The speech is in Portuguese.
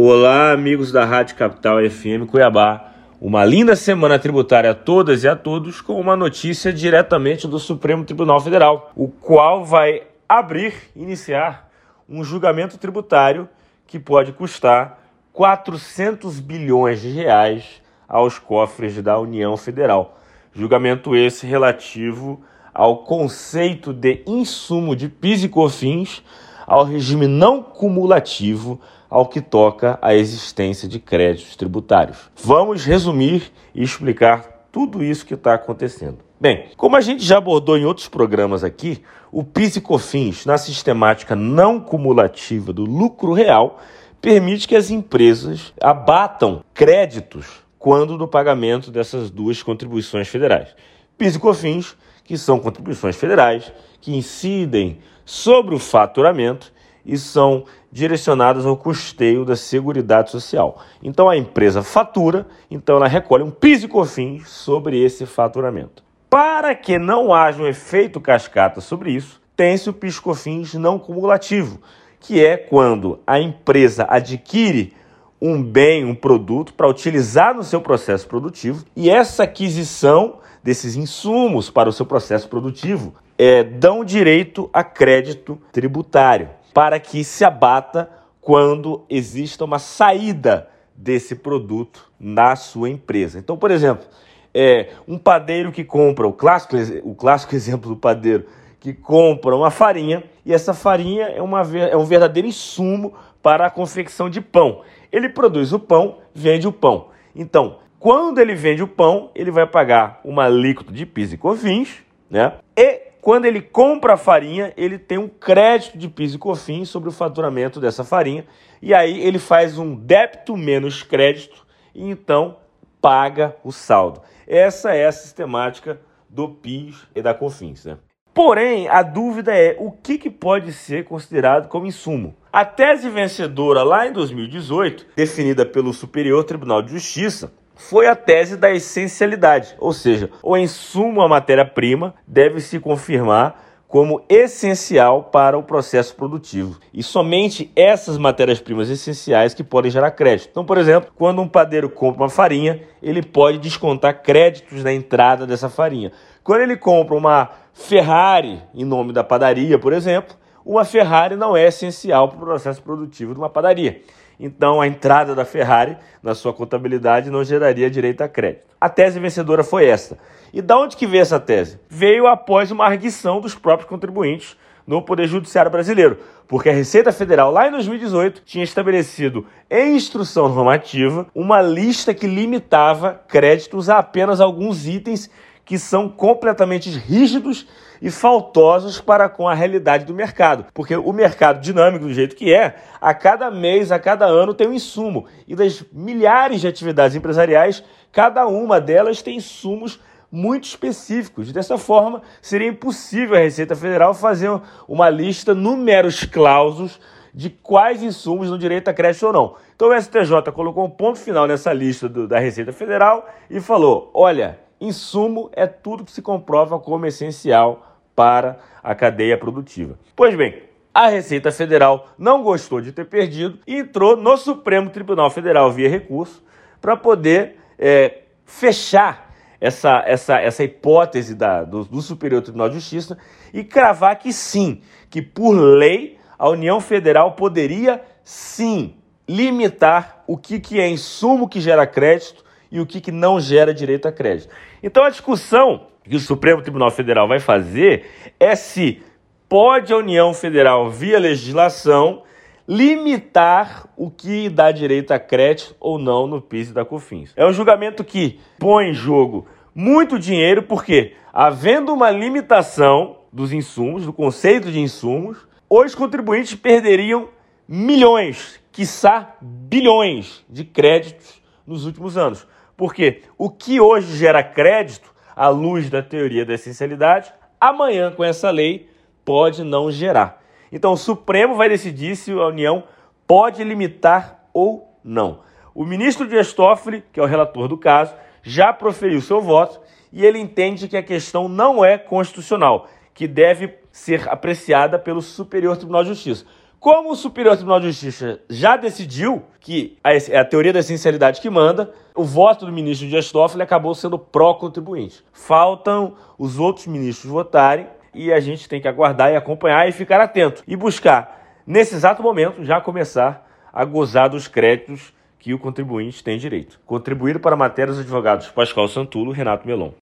Olá, amigos da Rádio Capital FM Cuiabá. Uma linda semana tributária a todas e a todos com uma notícia diretamente do Supremo Tribunal Federal, o qual vai abrir, iniciar um julgamento tributário que pode custar 400 bilhões de reais aos cofres da União Federal. Julgamento esse relativo ao conceito de insumo de PIS e COFINS, ao regime não cumulativo ao que toca à existência de créditos tributários. Vamos resumir e explicar tudo isso que está acontecendo. Bem, como a gente já abordou em outros programas aqui, o PIS e COFINS, na sistemática não cumulativa do lucro real, permite que as empresas abatam créditos quando do pagamento dessas duas contribuições federais. PIS e COFINS, que são contribuições federais que incidem sobre o faturamento e são direcionadas ao custeio da Seguridade Social. Então a empresa fatura, então ela recolhe um PIS e COFINS sobre esse faturamento. Para que não haja um efeito cascata sobre isso, tem-se o PIS e COFINS não cumulativo, que é quando a empresa adquire um bem, um produto para utilizar no seu processo produtivo e essa aquisição desses insumos para o seu processo produtivo é, dão direito a crédito tributário para que se abata quando exista uma saída desse produto na sua empresa. Então, por exemplo, é, um padeiro que compra, o clássico, o clássico exemplo do padeiro que compra uma farinha e essa farinha é, uma, é um verdadeiro insumo para a confecção de pão. Ele produz o pão, vende o pão. Então, quando ele vende o pão, ele vai pagar uma alíquota de PIS e COFINS, né? E quando ele compra a farinha, ele tem um crédito de PIS e COFINS sobre o faturamento dessa farinha, e aí ele faz um débito menos crédito e então paga o saldo. Essa é a sistemática do PIS e da COFINS, né? Porém, a dúvida é o que, que pode ser considerado como insumo. A tese vencedora lá em 2018, definida pelo Superior Tribunal de Justiça, foi a tese da essencialidade, ou seja, o insumo à matéria-prima deve se confirmar como essencial para o processo produtivo. E somente essas matérias-primas essenciais que podem gerar crédito. Então, por exemplo, quando um padeiro compra uma farinha, ele pode descontar créditos na entrada dessa farinha. Quando ele compra uma Ferrari em nome da padaria, por exemplo, uma Ferrari não é essencial para o processo produtivo de uma padaria. Então, a entrada da Ferrari na sua contabilidade não geraria direito a crédito. A tese vencedora foi essa. E da onde que veio essa tese? Veio após uma arguição dos próprios contribuintes no Poder Judiciário brasileiro, porque a Receita Federal, lá em 2018, tinha estabelecido em instrução normativa uma lista que limitava créditos a apenas alguns itens que são completamente rígidos e faltosos para com a realidade do mercado. Porque o mercado dinâmico, do jeito que é, a cada mês, a cada ano tem um insumo. E das milhares de atividades empresariais, cada uma delas tem insumos muito específicos. Dessa forma, seria impossível a Receita Federal fazer uma lista numeros clausos de quais insumos no direito a crédito ou não. Então o STJ colocou um ponto final nessa lista do, da Receita Federal e falou: olha, Insumo é tudo que se comprova como essencial para a cadeia produtiva. Pois bem, a Receita Federal não gostou de ter perdido e entrou no Supremo Tribunal Federal via recurso para poder é, fechar essa, essa, essa hipótese da, do, do Superior Tribunal de Justiça e cravar que sim, que por lei a União Federal poderia sim limitar o que, que é insumo que gera crédito e o que, que não gera direito a crédito. Então a discussão que o Supremo Tribunal Federal vai fazer é se pode a União Federal, via legislação, limitar o que dá direito a crédito ou não no PIS e da COFINS. É um julgamento que põe em jogo muito dinheiro, porque havendo uma limitação dos insumos, do conceito de insumos, os contribuintes perderiam milhões, quiçá bilhões de créditos nos últimos anos. Porque o que hoje gera crédito, à luz da teoria da essencialidade, amanhã, com essa lei, pode não gerar. Então, o Supremo vai decidir se a União pode limitar ou não. O ministro Dias Toffoli, que é o relator do caso, já proferiu seu voto e ele entende que a questão não é constitucional, que deve ser apreciada pelo Superior Tribunal de Justiça. Como o Superior Tribunal de Justiça já decidiu que é a teoria da essencialidade que manda, o voto do ministro Dias Toffoli acabou sendo pró-contribuinte. Faltam os outros ministros votarem e a gente tem que aguardar e acompanhar e ficar atento e buscar, nesse exato momento, já começar a gozar dos créditos que o contribuinte tem direito. Contribuíram para a matéria os advogados Pascoal Santulo Renato Melon.